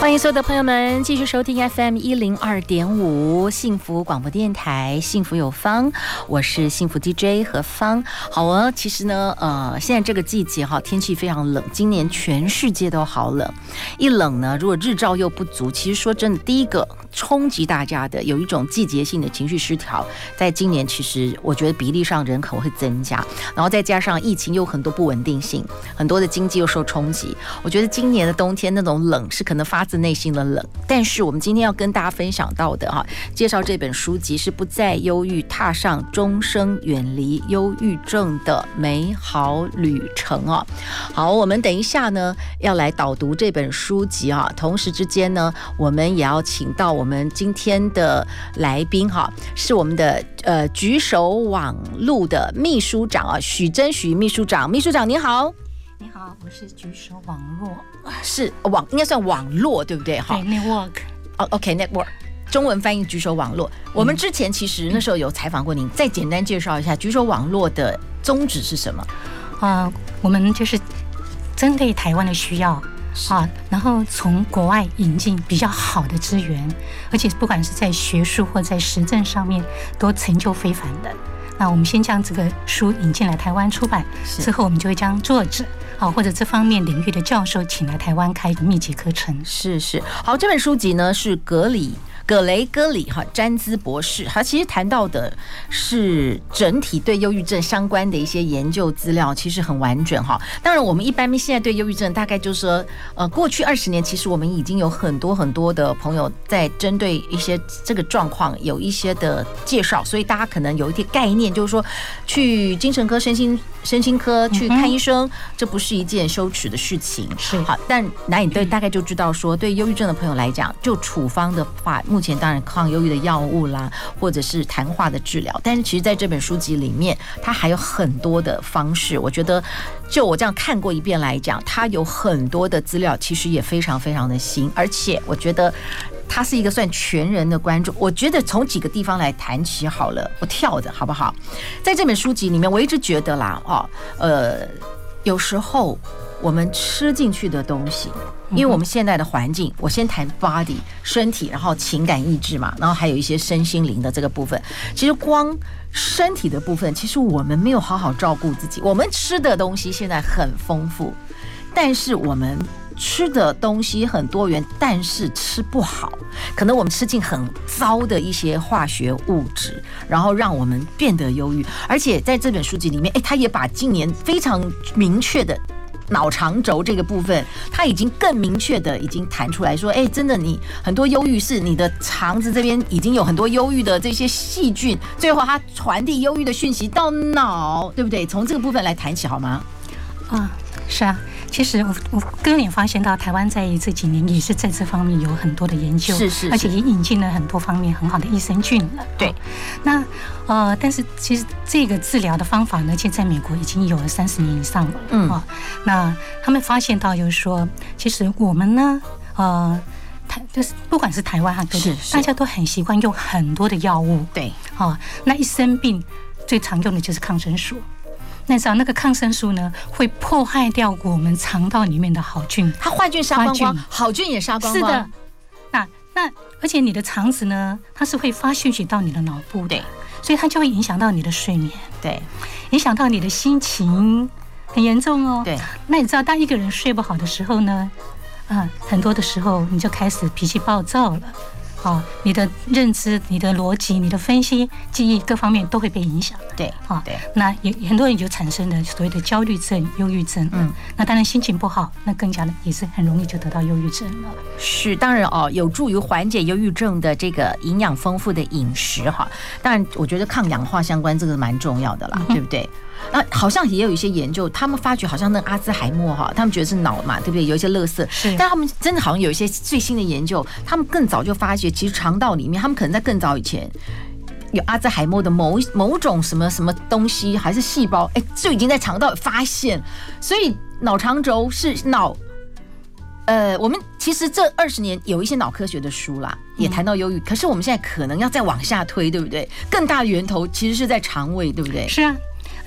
欢迎所有的朋友们继续收听 FM 一零二点五幸福广播电台，幸福有方，我是幸福 DJ 何芳。好啊，其实呢，呃，现在这个季节哈，天气非常冷，今年全世界都好冷。一冷呢，如果日照又不足，其实说真的，第一个冲击大家的有一种季节性的情绪失调，在今年其实我觉得比例上人口会增加，然后再加上疫情又很多不稳定性，很多的经济又受冲击，我觉得今年的冬天那种冷是可能发自内心的冷，但是我们今天要跟大家分享到的哈，介绍这本书籍是不再忧郁，踏上终生远离忧郁症的美好旅程啊。好，我们等一下呢要来导读这本书籍啊，同时之间呢，我们也要请到我们今天的来宾哈，是我们的呃举手网路的秘书长啊，许真许秘书长，秘书长您好。你好，我是举手网络，是网应该算网络对不对？哈，，network。哦，OK，network，中文翻译举手网络。我们之前其实那时候有采访过您，再简单介绍一下举手网络的宗旨是什么？啊，我们就是针对台湾的需要啊，然后从国外引进比较好的资源，而且不管是在学术或在实证上面都成就非凡的。那我们先将这个书引进来台湾出版，之后我们就会将作者。好，或者这方面领域的教授请来台湾开密集课程。是是，好，这本书籍呢是格里。葛雷戈里哈詹兹博士，他其实谈到的是整体对忧郁症相关的一些研究资料，其实很完整哈。当然，我们一般现在对忧郁症，大概就是说，呃，过去二十年，其实我们已经有很多很多的朋友在针对一些这个状况有一些的介绍，所以大家可能有一点概念，就是说，去精神科、身心身心科去看医生，这不是一件羞耻的事情。是好，但那你对大概就知道说，对忧郁症的朋友来讲，就处方的话。目前当然抗忧郁的药物啦，或者是谈话的治疗，但是其实在这本书籍里面，它还有很多的方式。我觉得，就我这样看过一遍来讲，它有很多的资料，其实也非常非常的新，而且我觉得它是一个算全人的关注。我觉得从几个地方来谈起好了，我跳的好不好？在这本书籍里面，我一直觉得啦，哦，呃，有时候。我们吃进去的东西，因为我们现在的环境，我先谈 body 身体，然后情感意志嘛，然后还有一些身心灵的这个部分。其实光身体的部分，其实我们没有好好照顾自己。我们吃的东西现在很丰富，但是我们吃的东西很多元，但是吃不好，可能我们吃进很糟的一些化学物质，然后让我们变得忧郁。而且在这本书籍里面，诶，他也把今年非常明确的。脑长轴这个部分，他已经更明确的已经谈出来说，哎，真的，你很多忧郁是你的肠子这边已经有很多忧郁的这些细菌，最后它传递忧郁的讯息到脑，对不对？从这个部分来谈起好吗？啊，是啊。其实我我个人也发现到，台湾在这几年也是在这方面有很多的研究，是是，而且也引进了很多方面很好的益生菌了。对，那呃，但是其实这个治疗的方法呢，其实在美国已经有了三十年以上了。嗯，啊，那他们发现到就是说，其实我们呢，呃，台就是不管是台湾哈，都是大家都很习惯用很多的药物。对，啊，那一生病最常用的就是抗生素。那时候那个抗生素呢，会破坏掉我们肠道里面的好菌，它坏菌杀光光，好菌也杀光光。是的，那那而且你的肠子呢，它是会发讯息到你的脑部的，所以它就会影响到你的睡眠，对，影响到你的心情，很严重哦。对，那你知道当一个人睡不好的时候呢，啊，很多的时候你就开始脾气暴躁了。好，你的认知、你的逻辑、你的分析、记忆各方面都会被影响。对，好，对，那也很多人就产生了所谓的焦虑症、忧郁症。嗯，那当然心情不好，那更加的也是很容易就得到忧郁症了。是，当然哦，有助于缓解忧郁症的这个营养丰富的饮食哈。当然，我觉得抗氧化相关这个蛮重要的啦，对不对？那好像也有一些研究，他们发觉好像那个阿兹海默哈，他们觉得是脑嘛，对不对？有一些垃圾，是。但他们真的好像有一些最新的研究，他们更早就发觉，其实肠道里面，他们可能在更早以前有阿兹海默的某某种什么什么东西，还是细胞，哎，就已经在肠道发现。所以脑肠轴是脑，呃，我们其实这二十年有一些脑科学的书啦，也谈到忧郁。可是我们现在可能要再往下推，对不对？更大的源头其实是在肠胃，对不对？是啊。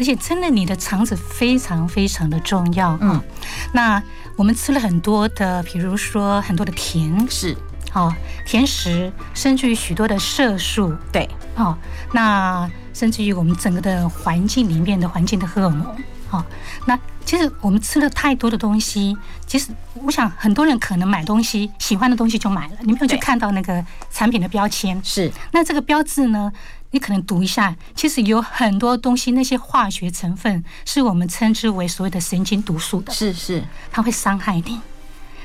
而且真的，你的肠子非常非常的重要。嗯，那我们吃了很多的，比如说很多的甜。食，哦，甜食，甚至于许多的色素，对，哦，那甚至于我们整个的环境里面的环境的荷尔蒙，哦，那其实我们吃了太多的东西，其实我想很多人可能买东西喜欢的东西就买了，你没有去看到那个产品的标签，是，那这个标志呢？你可能读一下，其实有很多东西，那些化学成分是我们称之为所谓的神经毒素的，是是，它会伤害你。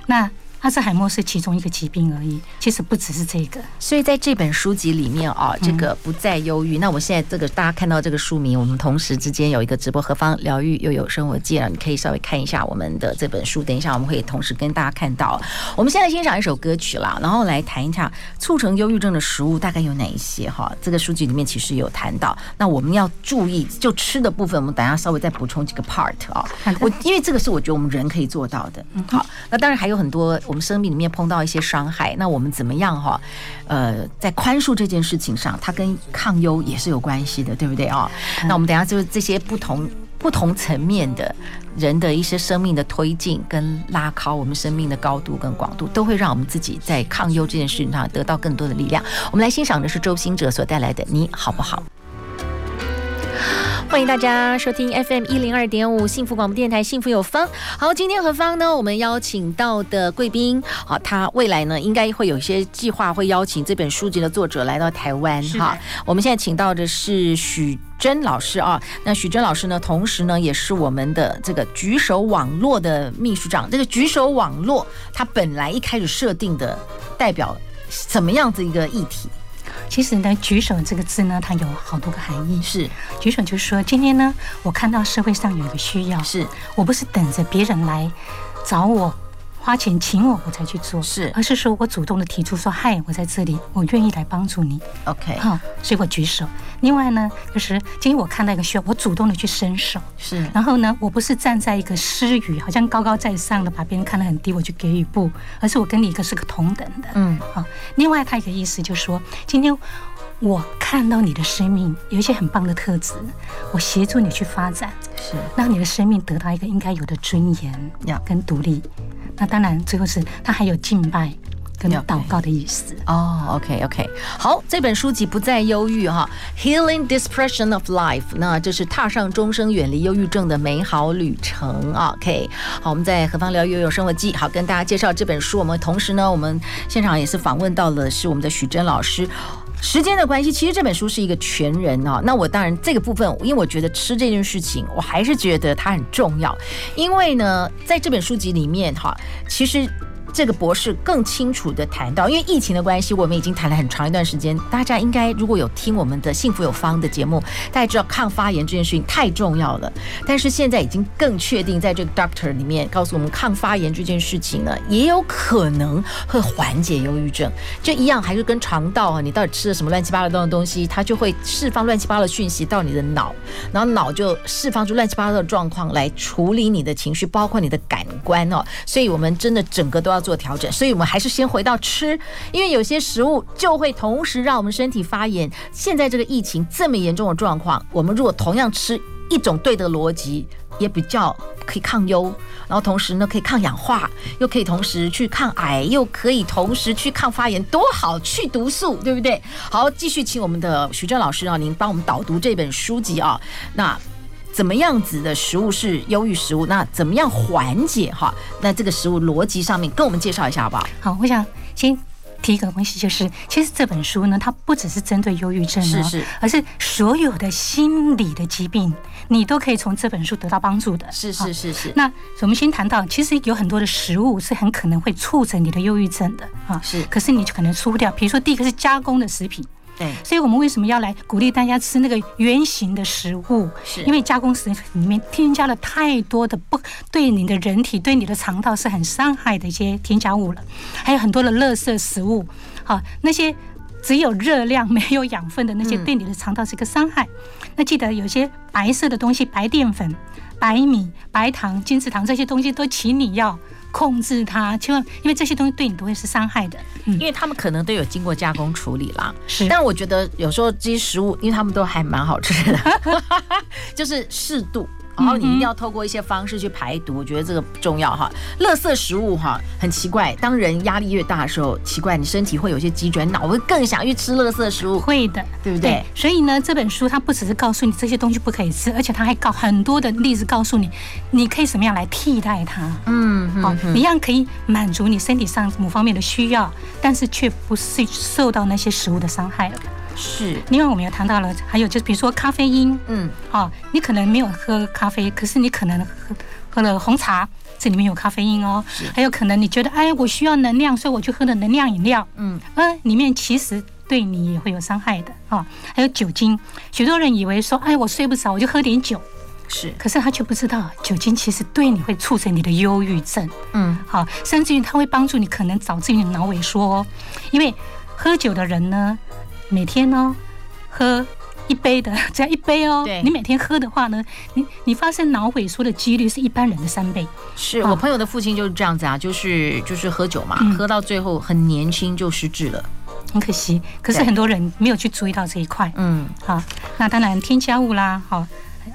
那阿兹海默是其中一个疾病而已，其实不只是这个。所以在这本书籍里面啊，这个不再忧郁。那我现在这个大家看到这个书名，我们同时之间有一个直播何方疗愈又有生活记了，你可以稍微看一下我们的这本书。等一下我们会同时跟大家看到。我们现在欣赏一首歌曲啦，然后来谈一下促成忧郁症的食物大概有哪一些哈。这个书籍里面其实有谈到，那我们要注意就吃的部分，我们等下稍微再补充几个 part 啊。我因为这个是我觉得我们人可以做到的。嗯好，那当然还有很多我们生命里面碰到。到一些伤害，那我们怎么样哈？呃，在宽恕这件事情上，它跟抗忧也是有关系的，对不对啊？那我们等下就是这些不同不同层面的人的一些生命的推进跟拉高，我们生命的高度跟广度，都会让我们自己在抗忧这件事情上得到更多的力量。我们来欣赏的是周兴哲所带来的《你好不好》。欢迎大家收听 FM 一零二点五幸福广播电台，幸福有方。好，今天何方呢？我们邀请到的贵宾，好，他未来呢应该会有一些计划，会邀请这本书籍的作者来到台湾。哈，我们现在请到的是许真老师啊。那许真老师呢，同时呢也是我们的这个举手网络的秘书长。这个举手网络，它本来一开始设定的代表什么样子一个议题？其实呢，举手这个字呢，它有好多个含义。是，举手就是说，今天呢，我看到社会上有一个需要，是我不是等着别人来找我。花钱请我，我才去做，是，而是说我主动的提出说，嗨，我在这里，我愿意来帮助你。OK，好，所以我举手。另外呢，就是今天我看到一个需要，我主动的去伸手。是，然后呢，我不是站在一个施予，好像高高在上的把别人看得很低，我去给予不，而是我跟你一个是个同等的。嗯，好。另外，他一个意思就是说，今天。我看到你的生命有一些很棒的特质，我协助你去发展，是让你的生命得到一个应该有的尊严，跟独立。那当然，最后是他还有敬拜跟祷告的意思。哦，OK OK，好，这本书籍不再忧郁哈，Healing Depression of Life，那这是踏上终生远离忧郁症的美好旅程啊。OK，好，我们在何方疗愈又有生活记，好跟大家介绍这本书。我们同时呢，我们现场也是访问到了是我们的许真老师。时间的关系，其实这本书是一个全人啊。那我当然这个部分，因为我觉得吃这件事情，我还是觉得它很重要。因为呢，在这本书籍里面哈，其实。这个博士更清楚地谈到，因为疫情的关系，我们已经谈了很长一段时间。大家应该如果有听我们的幸福有方的节目，大家知道抗发炎这件事情太重要了。但是现在已经更确定，在这个 Doctor 里面告诉我们，抗发炎这件事情呢，也有可能会缓解忧郁症。就一样，还是跟肠道啊，你到底吃了什么乱七八糟的东西，它就会释放乱七八糟的讯息到你的脑，然后脑就释放出乱七八糟的状况来处理你的情绪，包括你的感官哦。所以我们真的整个都要。做调整，所以我们还是先回到吃，因为有些食物就会同时让我们身体发炎。现在这个疫情这么严重的状况，我们如果同样吃一种对的逻辑，也比较可以抗忧，然后同时呢可以抗氧化，又可以同时去抗癌，又可以同时去抗发炎，多好，去毒素，对不对？好，继续请我们的徐正老师啊，您帮我们导读这本书籍啊，那。怎么样子的食物是忧郁食物？那怎么样缓解哈？那这个食物逻辑上面跟我们介绍一下好不好？好，我想先提一个东西，就是其实这本书呢，它不只是针对忧郁症，是是，而是所有的心理的疾病，你都可以从这本书得到帮助的。是是是是。那我们先谈到，其实有很多的食物是很可能会促成你的忧郁症的啊。是。可是你就可能出不掉，比如说第一个是加工的食品。对，所以我们为什么要来鼓励大家吃那个圆形的食物？是。因为加工食品里面添加了太多的不对你的人体、对你的肠道是很伤害的一些添加物了，还有很多的垃圾食物，好，那些只有热量没有养分的那些，对你的肠道是一个伤害。嗯、那记得有些白色的东西，白淀粉、白米、白糖、精制糖这些东西，都请你要。控制它，千万，因为这些东西对你都会是伤害的，嗯，因为他们可能都有经过加工处理啦。是，但我觉得有时候这些食物，因为他们都还蛮好吃的，就是适度。然后你一定要透过一些方式去排毒，我觉得这个不重要哈。垃圾食物哈，很奇怪，当人压力越大的时候，奇怪你身体会有些急转，脑会更想去吃垃圾食物。会的，对不对？对。所以呢，这本书它不只是告诉你这些东西不可以吃，而且它还告很多的例子告诉你，你可以什么样来替代它。嗯，好，一样可以满足你身体上某方面的需要，但是却不是受到那些食物的伤害了。是，另外我们也谈到了，还有就是比如说咖啡因，嗯，好，你可能没有喝咖啡，可是你可能喝喝了红茶，这里面有咖啡因哦。是，还有可能你觉得，哎，我需要能量，所以我就喝的能量饮料，嗯，嗯，里面其实对你也会有伤害的。啊。还有酒精，许多人以为说，哎，我睡不着，我就喝点酒，是，可是他却不知道，酒精其实对你会促成你的忧郁症，嗯，好，甚至于它会帮助你可能导致你脑萎缩哦，因为喝酒的人呢。每天呢，喝一杯的，只要一杯哦。对，你每天喝的话呢，你你发生脑萎缩的几率是一般人的三倍。是我朋友的父亲就是这样子啊，就是就是喝酒嘛，喝到最后很年轻就失智了，很可惜。可是很多人没有去注意到这一块。嗯，好，那当然添加物啦，好，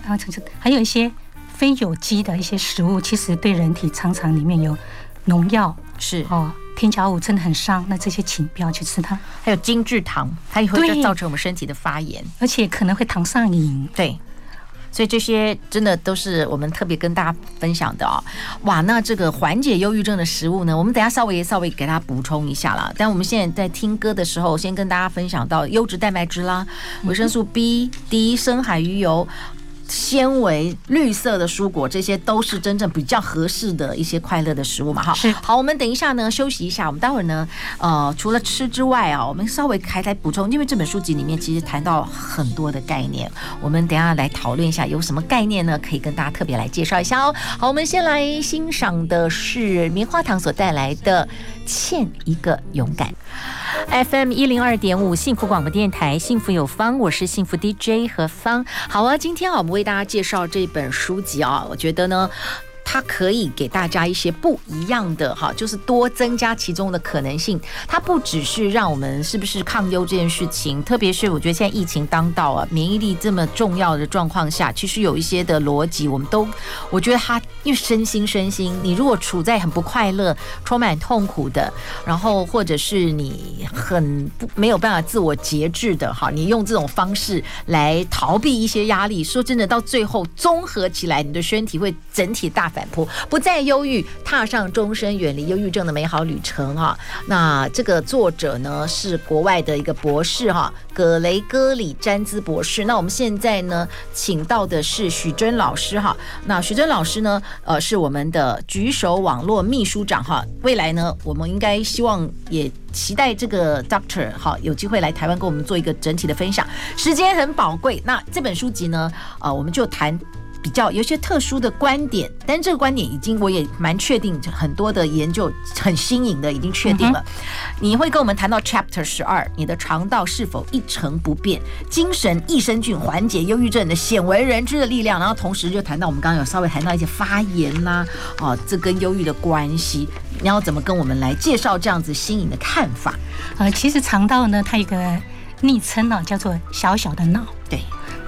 啊，还有一些非有机的一些食物，其实对人体常常里面有农药。是哦。添加物真的很伤，那这些请不要去吃它。还有精制糖，它也会造成我们身体的发炎，而且可能会糖上瘾。对，所以这些真的都是我们特别跟大家分享的哦。哇，那这个缓解忧郁症的食物呢，我们等下稍微稍微给大家补充一下啦。但我们现在在听歌的时候，先跟大家分享到优质蛋白质啦，维生素 B、D、深海鱼油。纤维、绿色的蔬果，这些都是真正比较合适的一些快乐的食物嘛？哈，是。好，我们等一下呢，休息一下。我们待会儿呢，呃，除了吃之外啊，我们稍微还来补充，因为这本书籍里面其实谈到很多的概念。我们等一下来讨论一下，有什么概念呢？可以跟大家特别来介绍一下哦。好，我们先来欣赏的是棉花糖所带来的《欠一个勇敢》。FM 一零二点五幸福广播电台，幸福有方，我是幸福 DJ 何芳。好啊，今天啊，我们为大家介绍这本书籍啊，我觉得呢。它可以给大家一些不一样的哈，就是多增加其中的可能性。它不只是让我们是不是抗忧这件事情，特别是我觉得现在疫情当道啊，免疫力这么重要的状况下，其实有一些的逻辑，我们都我觉得它因为身心身心，你如果处在很不快乐、充满痛苦的，然后或者是你很不没有办法自我节制的哈，你用这种方式来逃避一些压力，说真的，到最后综合起来，你的身体会整体大反。不再忧郁，踏上终身远离忧郁症的美好旅程啊！那这个作者呢是国外的一个博士哈，葛雷戈里詹兹博士。那我们现在呢请到的是许真老师哈。那许真老师呢，呃，是我们的举手网络秘书长哈。未来呢，我们应该希望也期待这个 Doctor 哈有机会来台湾跟我们做一个整体的分享。时间很宝贵，那这本书籍呢，呃，我们就谈。比较有些特殊的观点，但这个观点已经我也蛮确定，很多的研究很新颖的已经确定了。你会跟我们谈到 Chapter 十二，你的肠道是否一成不变？精神益生菌缓解忧郁症的鲜为人知的力量。然后同时就谈到我们刚刚有稍微谈到一些发炎啦，啊，这跟忧郁的关系，你要怎么跟我们来介绍这样子新颖的看法？呃，其实肠道呢，它有一个昵称呢，叫做小小的脑。对。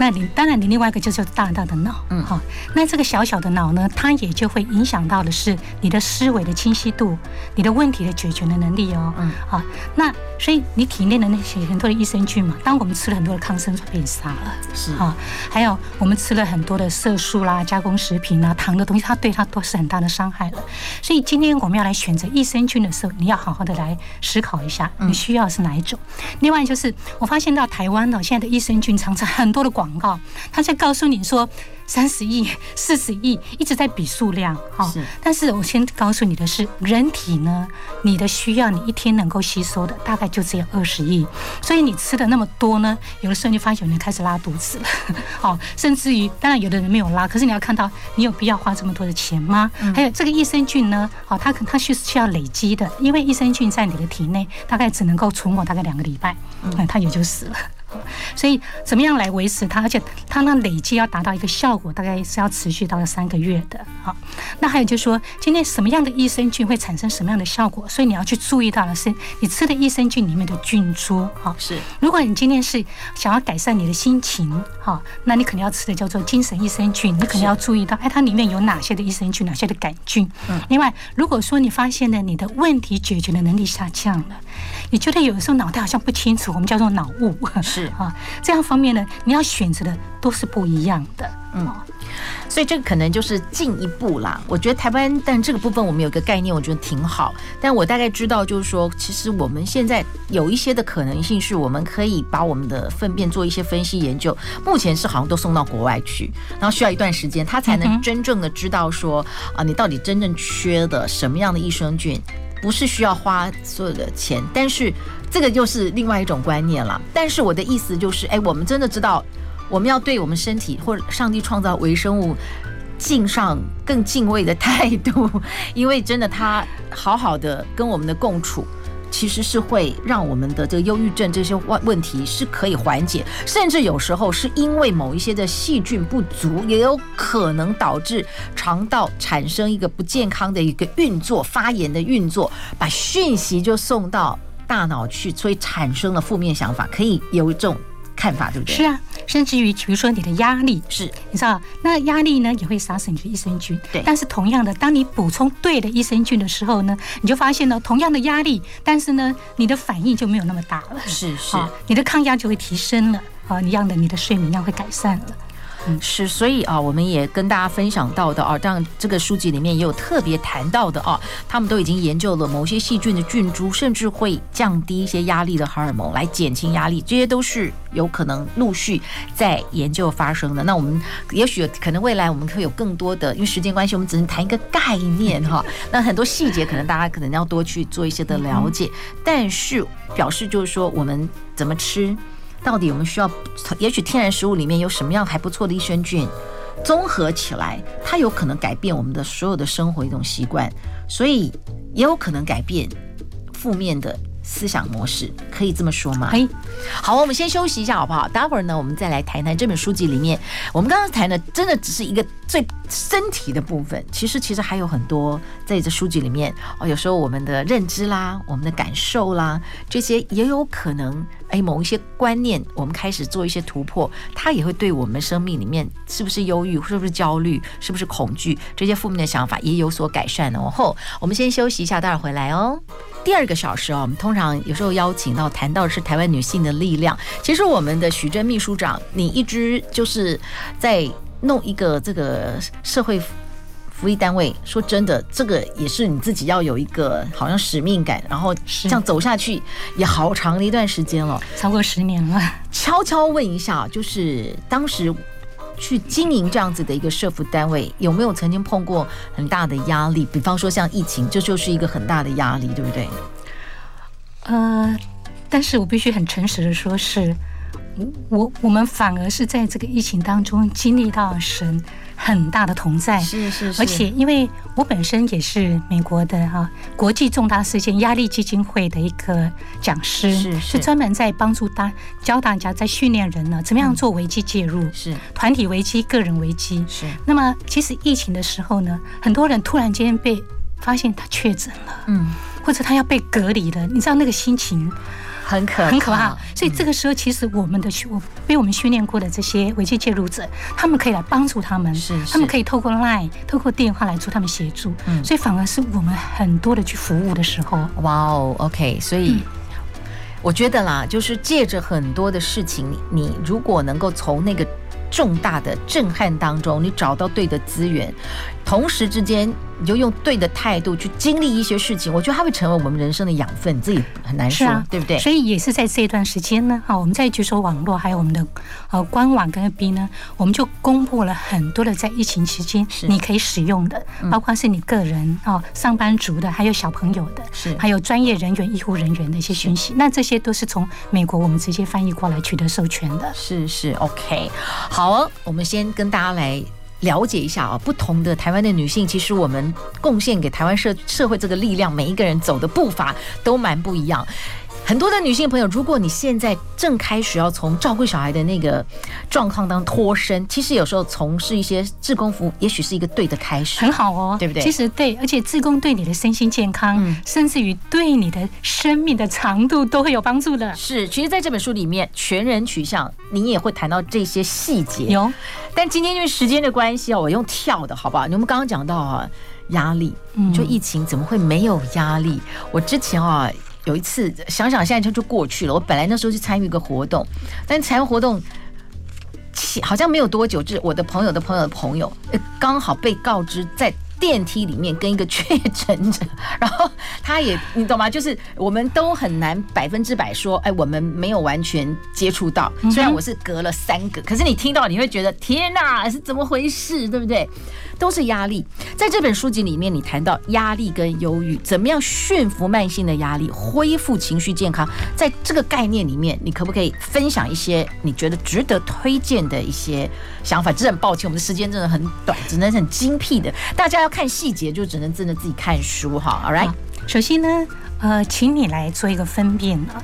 那你当然，你另外一个就是大大的脑，嗯，好。那这个小小的脑呢，它也就会影响到的是你的思维的清晰度，你的问题的解决的能力哦，嗯，好。那所以你体内的那些很多的益生菌嘛，当我们吃了很多的抗生素被杀了，是啊，还有我们吃了很多的色素啦、加工食品啦、糖的东西，它对它都是很大的伤害了。所以今天我们要来选择益生菌的时候，你要好好的来思考一下，你需要是哪一种。另外就是我发现到台湾呢，现在的益生菌常常很多的广广告，他在告诉你说。三十亿、四十亿一直在比数量，哈。是。但是我先告诉你的是，人体呢，你的需要，你一天能够吸收的大概就只有二十亿。所以你吃的那么多呢，有的时候你发现有人开始拉肚子了，好，甚至于，当然有的人没有拉，可是你要看到，你有必要花这么多的钱吗？嗯、还有这个益生菌呢，好，它可它是需要累积的，因为益生菌在你的体内大概只能够存活大概两个礼拜，嗯，它也就死了。所以怎么样来维持它？而且它那累积要达到一个效果，大概是要持续到三个月的。好，那还有就是说，今天什么样的益生菌会产生什么样的效果？所以你要去注意到的是，你吃的益生菌里面的菌株。好，是。如果你今天是想要改善你的心情，好，那你肯定要吃的叫做精神益生菌。你肯定要注意到，哎，它里面有哪些的益生菌，哪些的杆菌。嗯。另外，如果说你发现呢，你的问题解决的能力下降了，你觉得有的时候脑袋好像不清楚，我们叫做脑雾。是。啊，这样方面呢，你要选择的都是不一样的，嗯，所以这个可能就是进一步啦。我觉得台湾，但这个部分我们有个概念，我觉得挺好。但我大概知道，就是说，其实我们现在有一些的可能性，是我们可以把我们的粪便做一些分析研究。目前是好像都送到国外去，然后需要一段时间，他才能真正的知道说，啊，你到底真正缺的什么样的益生菌。不是需要花所有的钱，但是这个就是另外一种观念了。但是我的意思就是，哎，我们真的知道，我们要对我们身体或者上帝创造微生物敬上更敬畏的态度，因为真的他好好的跟我们的共处。其实是会让我们的这个忧郁症这些问问题是可以缓解，甚至有时候是因为某一些的细菌不足，也有可能导致肠道产生一个不健康的一个运作、发炎的运作，把讯息就送到大脑去，所以产生了负面想法，可以有一种。看法对不对？是啊，甚至于比如说你的压力，是你知道，那压力呢也会杀死你的益生菌。对，但是同样的，当你补充对的益生菌的时候呢，你就发现呢，同样的压力，但是呢，你的反应就没有那么大了。是是，你的抗压就会提升了啊，一样的，你的睡眠量会改善了。嗯，是，所以啊，我们也跟大家分享到的啊，当然这个书籍里面也有特别谈到的啊，他们都已经研究了某些细菌的菌株，甚至会降低一些压力的荷尔蒙来减轻压力，这些都是有可能陆续在研究发生的。那我们也许可能未来我们会有更多的，因为时间关系，我们只能谈一个概念哈。那很多细节可能大家可能要多去做一些的了解，但是表示就是说我们怎么吃。到底我们需要，也许天然食物里面有什么样还不错的益生菌，综合起来，它有可能改变我们的所有的生活一种习惯，所以也有可能改变负面的思想模式，可以这么说吗？可以。好，我们先休息一下，好不好？待会儿呢，我们再来谈谈这本书籍里面，我们刚刚谈的真的只是一个最身体的部分，其实其实还有很多在这书籍里面哦。有时候我们的认知啦，我们的感受啦，这些也有可能。哎，某一些观念，我们开始做一些突破，它也会对我们生命里面是不是忧郁，是不是焦虑，是不是恐惧这些负面的想法也有所改善呢？然后我们先休息一下，待会儿回来哦。第二个小时哦，我们通常有时候邀请到谈到的是台湾女性的力量。其实我们的许珍秘书长，你一直就是在弄一个这个社会。福利单位，说真的，这个也是你自己要有一个好像使命感，然后这样走下去也好长的一段时间了，超过十年了。悄悄问一下，就是当时去经营这样子的一个社福单位，有没有曾经碰过很大的压力？比方说像疫情，这就是一个很大的压力，对不对？呃，但是我必须很诚实的说，是我我们反而是在这个疫情当中经历到神。很大的同在，是是是，而且因为我本身也是美国的哈国际重大事件压力基金会的一个讲师，是是。专门在帮助大教大家在训练人呢，怎么样做危机介入，是。团体危机、个人危机，是。那么其实疫情的时候呢，很多人突然间被发现他确诊了，嗯，或者他要被隔离了，你知道那个心情。很可很可怕，所以这个时候其实我们的训我被我们训练过的这些危机介入者，他们可以来帮助他们，是，他们可以透过 Line、透过电话来做他们协助，嗯，所以反而是我们很多的去服务的时候，哇哦，OK，所以我觉得啦，就是借着很多的事情，你如果能够从那个。重大的震撼当中，你找到对的资源，同时之间你就用对的态度去经历一些事情，我觉得它会成为我们人生的养分，自己很难说，啊、对不对？所以也是在这一段时间呢，哈，我们在举手网络还有我们的呃官网跟 FB 呢，我们就公布了很多的在疫情期间你可以使用的，包括是你个人啊、上班族的，还有小朋友的，是还有专业人员、医护人员的一些讯息。那这些都是从美国我们直接翻译过来取得授权的。是是，OK，好，我们先跟大家来。了解一下啊，不同的台湾的女性，其实我们贡献给台湾社社会这个力量，每一个人走的步伐都蛮不一样。很多的女性朋友，如果你现在正开始要从照顾小孩的那个状况当中脱身，其实有时候从事一些志工服务，也许是一个对的开始，很好哦，对不对？其实对，而且志工对你的身心健康，嗯、甚至于对你的生命的长度都会有帮助的。是，其实在这本书里面，全人取向，你也会谈到这些细节。有，但今天因为时间的关系啊，我用跳的好不好？你们刚刚讲到啊，压力，就疫情怎么会没有压力？我之前啊。有一次想想，现在就就过去了。我本来那时候去参与一个活动，但参与活动，好像没有多久，就是我的朋友的朋友的朋友，刚好被告知在电梯里面跟一个确诊者，然后他也你懂吗？就是我们都很难百分之百说，哎，我们没有完全接触到，虽然我是隔了三个，可是你听到你会觉得天哪，是怎么回事，对不对？都是压力。在这本书籍里面，你谈到压力跟忧郁，怎么样驯服慢性的压力，恢复情绪健康。在这个概念里面，你可不可以分享一些你觉得值得推荐的一些想法？真的很抱歉，我们的时间真的很短，只能很精辟的。大家要看细节，就只能真的自己看书哈。All right，首先呢，呃，请你来做一个分辨啊，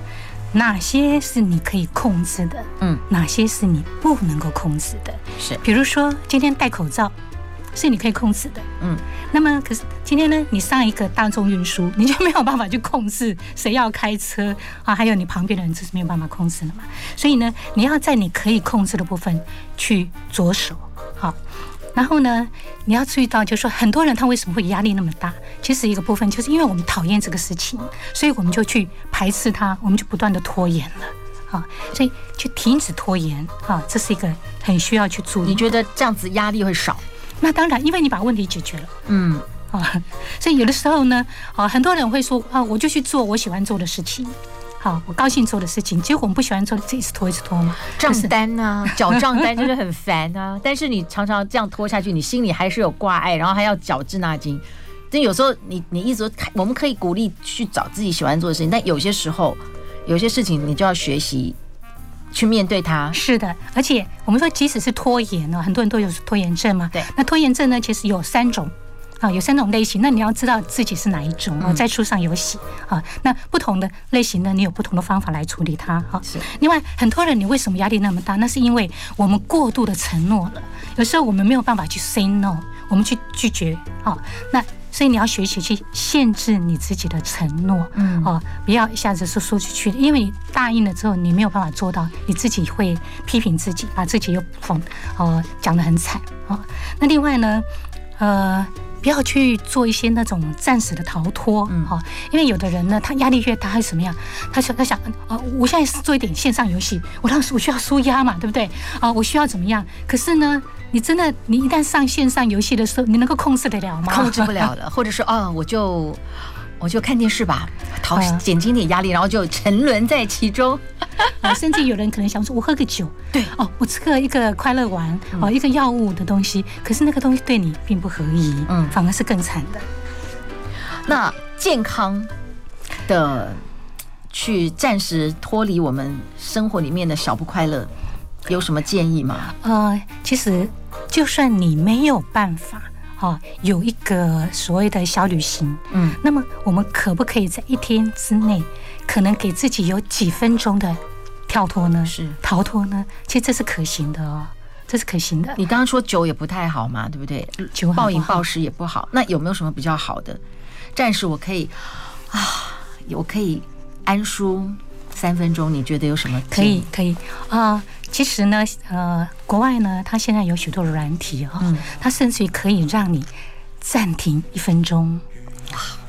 哪些是你可以控制的，嗯，哪些是你不能够控制的。是，比如说今天戴口罩。是你可以控制的，嗯，那么可是今天呢，你上一个大众运输，你就没有办法去控制谁要开车啊，还有你旁边的人，这是没有办法控制的嘛。所以呢，你要在你可以控制的部分去着手，好，然后呢，你要注意到，就是说很多人他为什么会压力那么大？其实一个部分就是因为我们讨厌这个事情，所以我们就去排斥它，我们就不断的拖延了，啊，所以去停止拖延，啊，这是一个很需要去注意。你觉得这样子压力会少？那当然，因为你把问题解决了，嗯啊，所以有的时候呢，啊，很多人会说啊，我就去做我喜欢做的事情，好，我高兴做的事情，结果我们不喜欢做的，这一次拖一次拖嘛，账单啊，缴账单就是很烦啊。但是你常常这样拖下去，你心里还是有挂碍，然后还要缴滞纳金。但有时候你你一直说，我们可以鼓励去找自己喜欢做的事情，但有些时候，有些事情你就要学习。去面对它，是的，而且我们说，即使是拖延呢，很多人都有拖延症嘛。对，那拖延症呢，其实有三种啊，有三种类型。那你要知道自己是哪一种啊，在书上有写啊。那不同的类型呢，你有不同的方法来处理它。哈，是。另外，很多人你为什么压力那么大？那是因为我们过度的承诺了，有时候我们没有办法去 say no，我们去拒绝啊。那所以你要学习去限制你自己的承诺，嗯，哦，不要一下子说说出去，因为你答应了之后，你没有办法做到，你自己会批评自己，把自己又讽，呃，讲得很惨啊。那另外呢，呃。不要去做一些那种暂时的逃脱，嗯，哈，因为有的人呢，他压力越大，还是什么样？他想，他想，呃，我现在是做一点线上游戏，我当时我需要舒压嘛，对不对？啊，我需要怎么样？可是呢，你真的，你一旦上线上游戏的时候，你能够控制得了吗？控制不了了，或者说，啊，我就。我就看电视吧，逃减轻点压力，然后就沉沦在其中。啊，甚至有人可能想说，我喝个酒，对，哦，我吃个一个快乐丸，哦，一个药物的东西，可是那个东西对你并不合宜，嗯，反而是更惨的。那健康的去暂时脱离我们生活里面的小不快乐，有什么建议吗？呃，其实就算你没有办法。哦，有一个所谓的小旅行，嗯，那么我们可不可以在一天之内，可能给自己有几分钟的跳脱呢？是逃脱呢？其实这是可行的哦，这是可行的。你刚刚说酒也不太好嘛，对不对？酒暴饮暴食也不好。那有没有什么比较好的？暂时我可以啊，我可以安舒三分钟。你觉得有什么？可以，可以啊。呃其实呢，呃，国外呢，它现在有许多的软体哈，它甚至于可以让你暂停一分钟，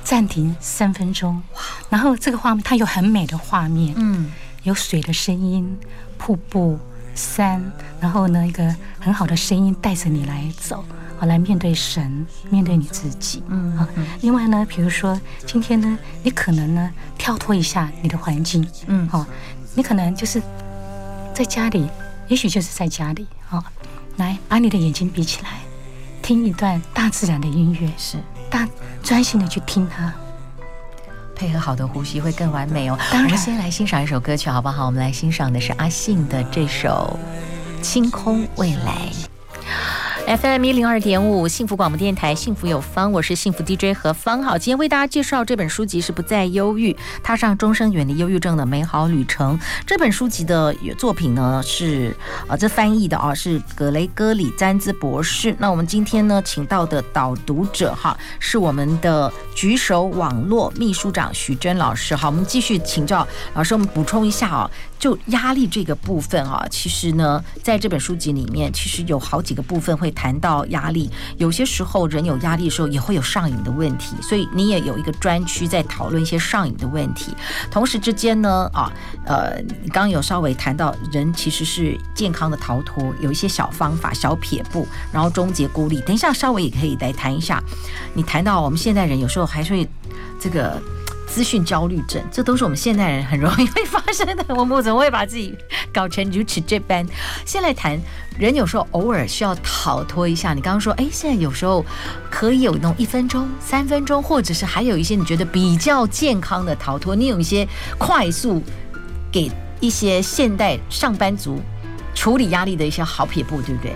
暂停三分钟，然后这个画面它有很美的画面，嗯，有水的声音、瀑布、山，然后呢一个很好的声音带着你来走，啊，来面对神，面对你自己。嗯啊，另外呢，比如说今天呢，你可能呢跳脱一下你的环境，嗯，好，你可能就是在家里，也许就是在家里啊，来把你的眼睛闭起来，听一段大自然的音乐，是大专心的去听它，配合好的呼吸会更完美哦。当然，我们先来欣赏一首歌曲好不好？我们来欣赏的是阿信的这首《清空未来》。FM 一零二点五，幸福广播电台，幸福有方，我是幸福 DJ 何芳。好，今天为大家介绍这本书籍是《不再忧郁：踏上终生远离忧郁症的美好旅程》。这本书籍的作品呢是啊，这翻译的啊是格雷戈里詹兹博士。那我们今天呢请到的导读者哈是我们的举手网络秘书长徐真老师。好，我们继续请教老师，我们补充一下啊。就压力这个部分啊，其实呢，在这本书籍里面，其实有好几个部分会谈到压力。有些时候人有压力的时候，也会有上瘾的问题，所以你也有一个专区在讨论一些上瘾的问题。同时之间呢，啊，呃，刚刚有稍微谈到，人其实是健康的逃脱，有一些小方法、小撇步，然后终结孤立。等一下稍微也可以来谈一下，你谈到我们现代人有时候还是会这个。资讯焦虑症，这都是我们现代人很容易会发生的。我们怎么会把自己搞成如此这般？先来谈，人有时候偶尔需要逃脱一下。你刚刚说，哎，现在有时候可以有那种一分钟、三分钟，或者是还有一些你觉得比较健康的逃脱。你有一些快速给一些现代上班族处理压力的一些好撇步，对不对？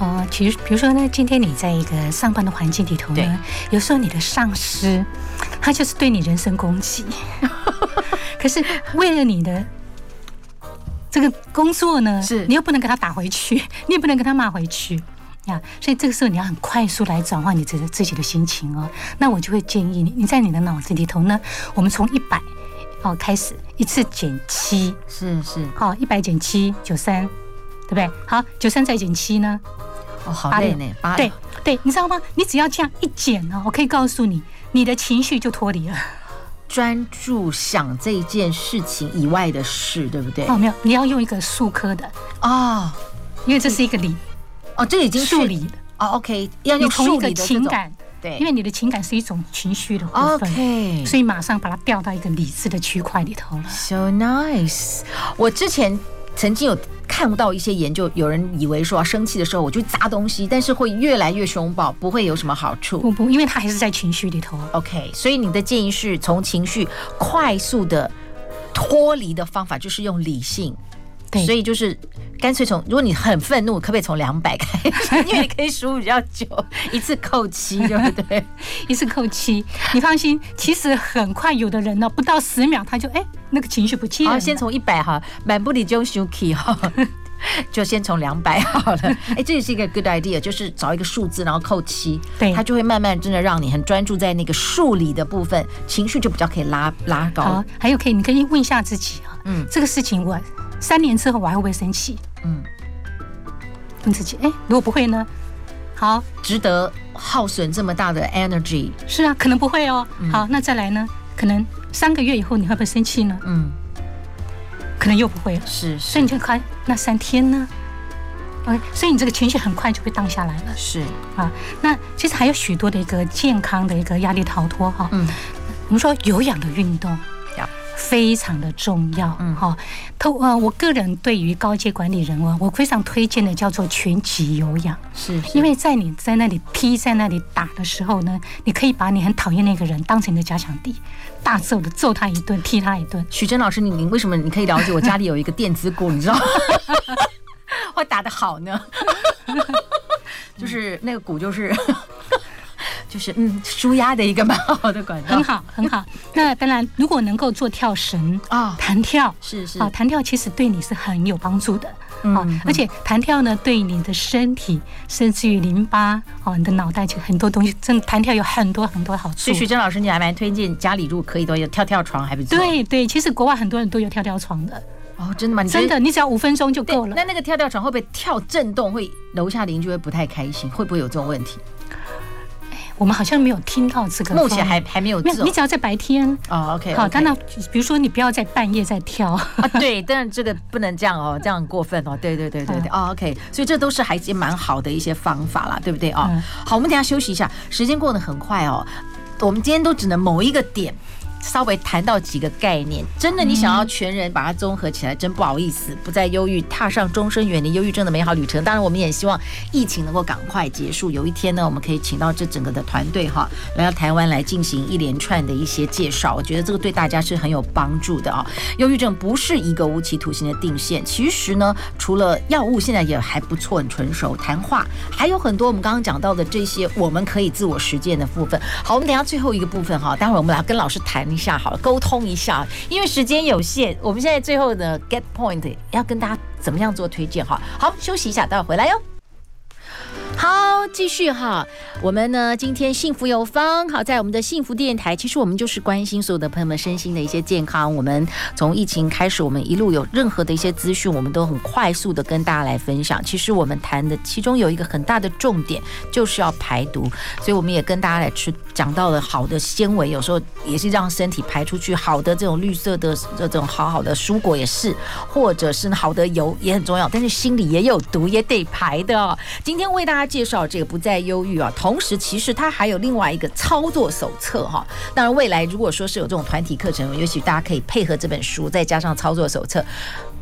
有。哦，其实比如说呢，今天你在一个上班的环境里头呢，有时候你的上司他就是对你人身攻击，可是为了你的这个工作呢，是你又不能给他打回去，你也不能给他骂回去呀，所以这个时候你要很快速来转换你自自己的心情哦。那我就会建议你，你在你的脑子里头呢，我们从一百哦开始一次减七，是是，好，一百减七九三，对不对？好，九三再减七呢？哦，好累呢。对对，你知道吗？你只要这样一剪呢，我可以告诉你，你的情绪就脱离了，专注想这件事情以外的事，对不对？哦，没有，你要用一个数科的哦，因为这是一个理哦，这已经数理了哦。OK，要用数理的情感，对，因为你的情感是一种情绪的部分，OK，所以马上把它调到一个理智的区块里头了。So nice，我之前曾经有。看不到一些研究，有人以为说生气的时候我就砸东西，但是会越来越凶暴，不会有什么好处。不不，因为他还是在情绪里头。OK，所以你的建议是从情绪快速的脱离的方法，就是用理性。对，所以就是干脆从，如果你很愤怒，可不可以从两百开始？因为你可以数比较久，一次扣七，对不对？一次扣七，你放心，其实很快，有的人呢，不到十秒他就哎，那个情绪不见了。好，先从一百哈，满不离就休 key 哈，就先从两百好了。哎，这也是一个 good idea，就是找一个数字，然后扣七，对，它就会慢慢真的让你很专注在那个数理的部分，情绪就比较可以拉拉高。好，还有可以，你可以问一下自己啊，嗯，这个事情我。三年之后我还会不会生气？嗯，问自己，哎，如果不会呢？好，值得耗损这么大的 energy？是啊，可能不会哦。好，那再来呢？可能三个月以后你会不会生气呢？嗯，可能又不会了。是，所以你就看那三天呢？OK，所以你这个情绪很快就会荡下来了。是啊，那其实还有许多的一个健康的一个压力逃脱哈。嗯，我们说有氧的运动。非常的重要，嗯，哈，透呃，我个人对于高阶管理人物，我非常推荐的叫做全集有氧，是，因为在你在那里踢在那里打的时候呢，你可以把你很讨厌那个人当成你的加强敌，大揍的揍他一顿，踢他一顿。许真老师，你你为什么你可以了解我家里有一个电子鼓，你知道吗？会打得好呢，就是那个鼓就是。就是嗯，舒压的一个蛮好的管道，很好很好。那当然，如果能够做跳绳啊，弹跳是是啊，弹跳其实对你是很有帮助的啊。而且弹跳呢，对你的身体，甚至于淋巴哦，你的脑袋，其实很多东西，真的弹跳有很多很多好处。所以许真老师，你还蛮推荐家里如果可以都有跳跳床，还不错。对对，其实国外很多人都有跳跳床的哦，真的吗？真的，你只要五分钟就够了。那那个跳跳床会不会跳震动？会楼下邻居会不太开心？会不会有这种问题？我们好像没有听到这个，目前还还没有。你只要在白天哦，OK，好，当然，比如说你不要在半夜再跳。啊，对，但是这个不能这样哦，这样很过分哦，对对对对对，哦，OK，所以这都是还是蛮好的一些方法啦，对不对？哦？好，我们等下休息一下，时间过得很快哦，我们今天都只能某一个点。稍微谈到几个概念，真的，你想要全人把它综合起来，真不好意思，不再忧郁，踏上终身远离忧郁症的美好旅程。当然，我们也希望疫情能够赶快结束，有一天呢，我们可以请到这整个的团队哈，来到台湾来进行一连串的一些介绍。我觉得这个对大家是很有帮助的啊。忧郁症不是一个无期徒刑的定线，其实呢，除了药物现在也还不错，很纯熟，谈话还有很多我们刚刚讲到的这些我们可以自我实践的部分。好，我们等下最后一个部分哈，待会儿我们来跟老师谈。一下好了，沟通一下，因为时间有限，我们现在最后的 get point 要跟大家怎么样做推荐哈？好，休息一下，待会回来哟。好，继续哈。我们呢，今天幸福有方，好，在我们的幸福电台，其实我们就是关心所有的朋友们身心的一些健康。我们从疫情开始，我们一路有任何的一些资讯，我们都很快速的跟大家来分享。其实我们谈的其中有一个很大的重点，就是要排毒。所以我们也跟大家来吃，讲到了好的纤维，有时候也是让身体排出去好的这种绿色的这种好好的蔬果也是，或者是好的油也很重要。但是心里也有毒，也得排的哦。今天为大家。介绍这个不再忧郁啊，同时其实它还有另外一个操作手册哈。当然，未来如果说是有这种团体课程，也许大家可以配合这本书，再加上操作手册，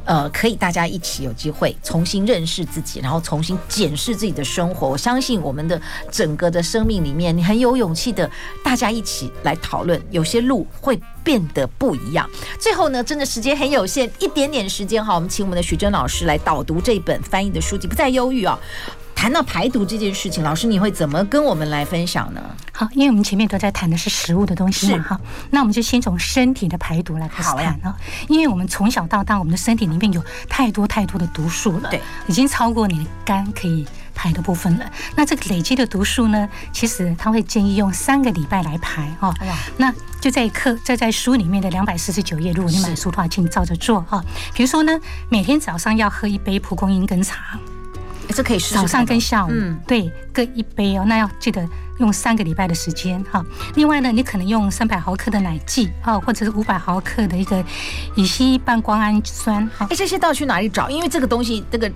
呃，可以大家一起有机会重新认识自己，然后重新检视自己的生活。我相信我们的整个的生命里面，你很有勇气的，大家一起来讨论，有些路会变得不一样。最后呢，真的时间很有限，一点点时间哈，我们请我们的徐峥老师来导读这本翻译的书籍《不再忧郁》啊。谈到排毒这件事情，老师你会怎么跟我们来分享呢？好，因为我们前面都在谈的是食物的东西嘛，哈，那我们就先从身体的排毒来开始谈啊。因为我们从小到大，我们的身体里面有太多太多的毒素了，对，已经超过你的肝可以排的部分了。那这个累积的毒素呢，其实他会建议用三个礼拜来排哈。那就在课在在书里面的两百四十九页，如果你买书的话，请照着做哈。比如说呢，每天早上要喝一杯蒲公英根茶。这可以试试早上跟下午，嗯，对，各一杯哦。那要记得用三个礼拜的时间哈。另外呢，你可能用三百毫克的奶剂哈，或者是五百毫克的一个乙烯半胱氨酸。哎，这些到底去哪里找？因为这个东西，这个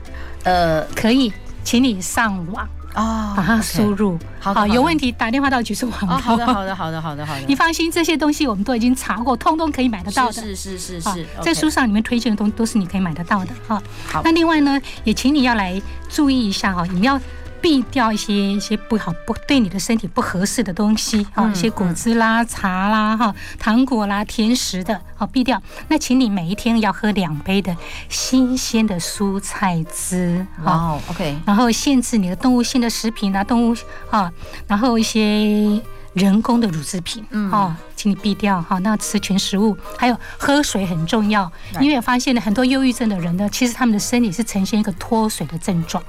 呃，可以，请你上网。啊，把它输入好，有问题打电话到局处网。好的，好的，好的，好的，好的。你放心，这些东西我们都已经查过，通通可以买得到的。是是是是是，在书上里面推荐的东西都是你可以买得到的。哈，好。那另外呢，也请你要来注意一下哈，你要。避掉一些一些不好不对你的身体不合适的东西啊，一些果汁啦、茶啦、哈糖果啦、甜食的，好避掉。那请你每一天要喝两杯的新鲜的蔬菜汁，好，OK。然后限制你的动物性的食品啊，动物啊，然后一些人工的乳制品，嗯，啊，请你避掉哈。那吃全食物，还有喝水很重要，因为我发现了很多忧郁症的人呢，其实他们的身体是呈现一个脱水的症状。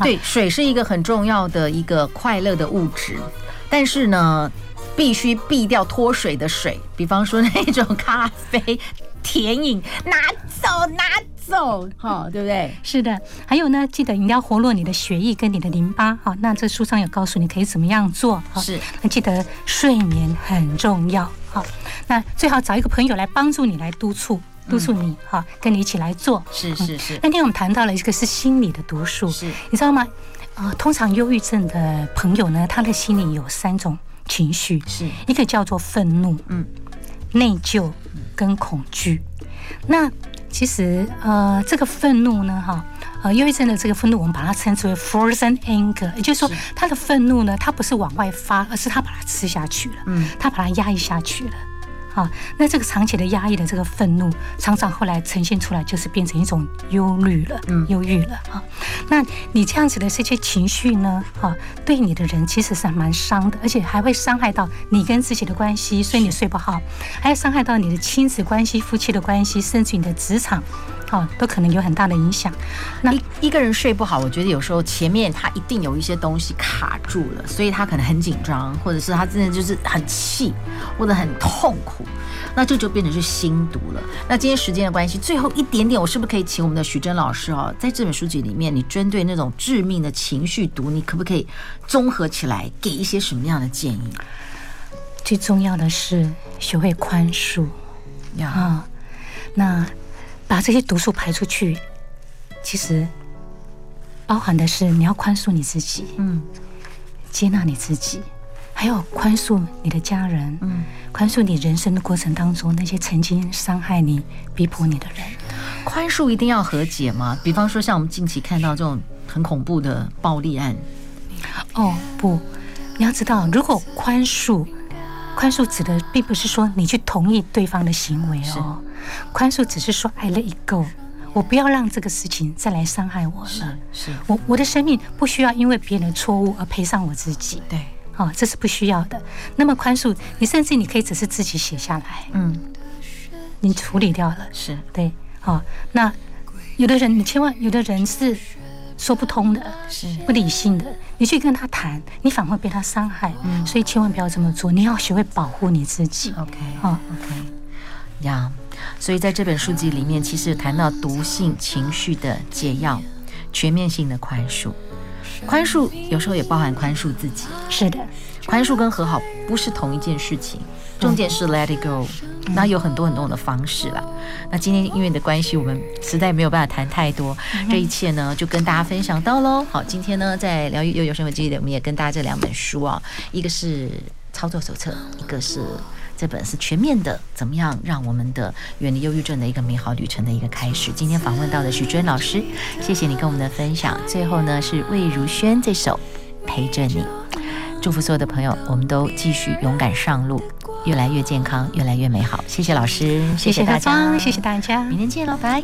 对，水是一个很重要的一个快乐的物质，但是呢，必须避掉脱水的水，比方说那种咖啡、甜饮，拿走拿走，哈，对不对？是的，还有呢，记得你要活络你的血液跟你的淋巴，好，那这书上有告诉你可以怎么样做，是，那记得睡眠很重要，好，那最好找一个朋友来帮助你来督促。督促你哈，跟你一起来做。是是是。那天我们谈到了一个是心理的毒素，是，你知道吗？呃，通常忧郁症的朋友呢，他的心里有三种情绪，是一个叫做愤怒，嗯，内疚跟恐惧。那其实呃，这个愤怒呢，哈，呃，忧郁症的这个愤怒，我们把它称之为 frozen anger，也就是说，他的愤怒呢，他不是往外发，而是他把它吃下去了，嗯，他把它压抑下去了。好，那这个长期的压抑的这个愤怒，常常后来呈现出来，就是变成一种忧虑了，嗯，忧郁了啊。那你这样子的这些情绪呢，哈，对你的人其实是蛮伤的，而且还会伤害到你跟自己的关系，所以你睡不好，还要伤害到你的亲子关系、夫妻的关系，甚至你的职场。哦，都可能有很大的影响。那一一个人睡不好，我觉得有时候前面他一定有一些东西卡住了，所以他可能很紧张，或者是他真的就是很气，或者很痛苦，苦，那这就变成是心毒了。那今天时间的关系，最后一点点，我是不是可以请我们的徐峥老师哦，在这本书籍里面，你针对那种致命的情绪毒，你可不可以综合起来给一些什么样的建议？最重要的是学会宽恕啊、哦，那把这些毒素排出去，其实包含的是你要宽恕你自己，嗯，接纳你自己。还有宽恕你的家人，嗯，宽恕你人生的过程当中那些曾经伤害你、逼迫你的人。宽恕一定要和解吗？比方说，像我们近期看到这种很恐怖的暴力案。哦，不，你要知道，如果宽恕，宽恕指的并不是说你去同意对方的行为哦，宽恕只是说 I let it go，我不要让这个事情再来伤害我了。是，是我我的生命不需要因为别人的错误而赔上我自己。对。哦，这是不需要的。那么宽恕，你甚至你可以只是自己写下来，嗯，你处理掉了，是对。好，那有的人，你千万有的人是说不通的，是不理性的，你去跟他谈，你反而被他伤害。嗯，所以千万不要这么做。你要学会保护你自己。OK，好，OK，呀，所以在这本书籍里面，其实谈到毒性情绪的解药，全面性的宽恕。宽恕有时候也包含宽恕自己，是的，宽恕跟和好不是同一件事情，重点是 let it go，那有很多很多的方式了。那今天因为你的关系，我们实在没有办法谈太多，这一切呢就跟大家分享到喽。好，今天呢在疗愈悠悠生活记忆里，我们也跟大家这两本书啊，一个是操作手册，一个是。这本是全面的，怎么样让我们的远离忧郁症的一个美好旅程的一个开始？今天访问到的许娟老师，谢谢你跟我们的分享。最后呢，是魏如萱这首《陪着你》，祝福所有的朋友，我们都继续勇敢上路，越来越健康，越来越美好。谢谢老师，谢谢大家，谢谢大家，明天见喽，拜。